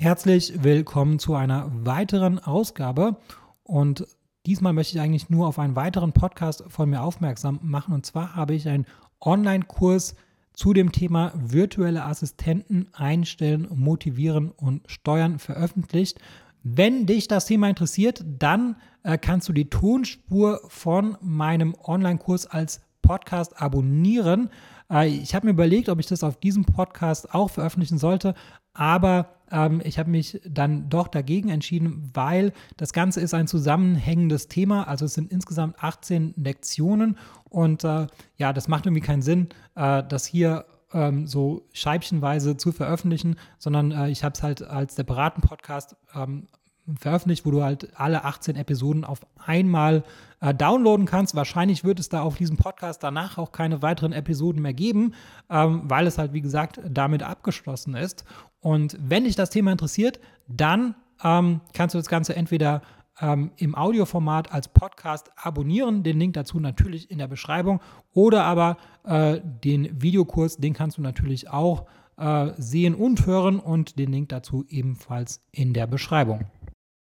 Herzlich willkommen zu einer weiteren Ausgabe und diesmal möchte ich eigentlich nur auf einen weiteren Podcast von mir aufmerksam machen und zwar habe ich einen Online-Kurs zu dem Thema virtuelle Assistenten einstellen, motivieren und steuern veröffentlicht. Wenn dich das Thema interessiert, dann äh, kannst du die Tonspur von meinem Online-Kurs als Podcast abonnieren. Äh, ich habe mir überlegt, ob ich das auf diesem Podcast auch veröffentlichen sollte, aber ähm, ich habe mich dann doch dagegen entschieden, weil das Ganze ist ein zusammenhängendes Thema. Also es sind insgesamt 18 Lektionen und äh, ja, das macht irgendwie keinen Sinn, äh, das hier ähm, so scheibchenweise zu veröffentlichen, sondern äh, ich habe es halt als separaten Podcast ähm, veröffentlicht, wo du halt alle 18 Episoden auf einmal äh, downloaden kannst. Wahrscheinlich wird es da auf diesem Podcast danach auch keine weiteren Episoden mehr geben, ähm, weil es halt, wie gesagt, damit abgeschlossen ist. Und wenn dich das Thema interessiert, dann ähm, kannst du das Ganze entweder ähm, im Audioformat als Podcast abonnieren. Den Link dazu natürlich in der Beschreibung. Oder aber äh, den Videokurs, den kannst du natürlich auch äh, sehen und hören und den Link dazu ebenfalls in der Beschreibung.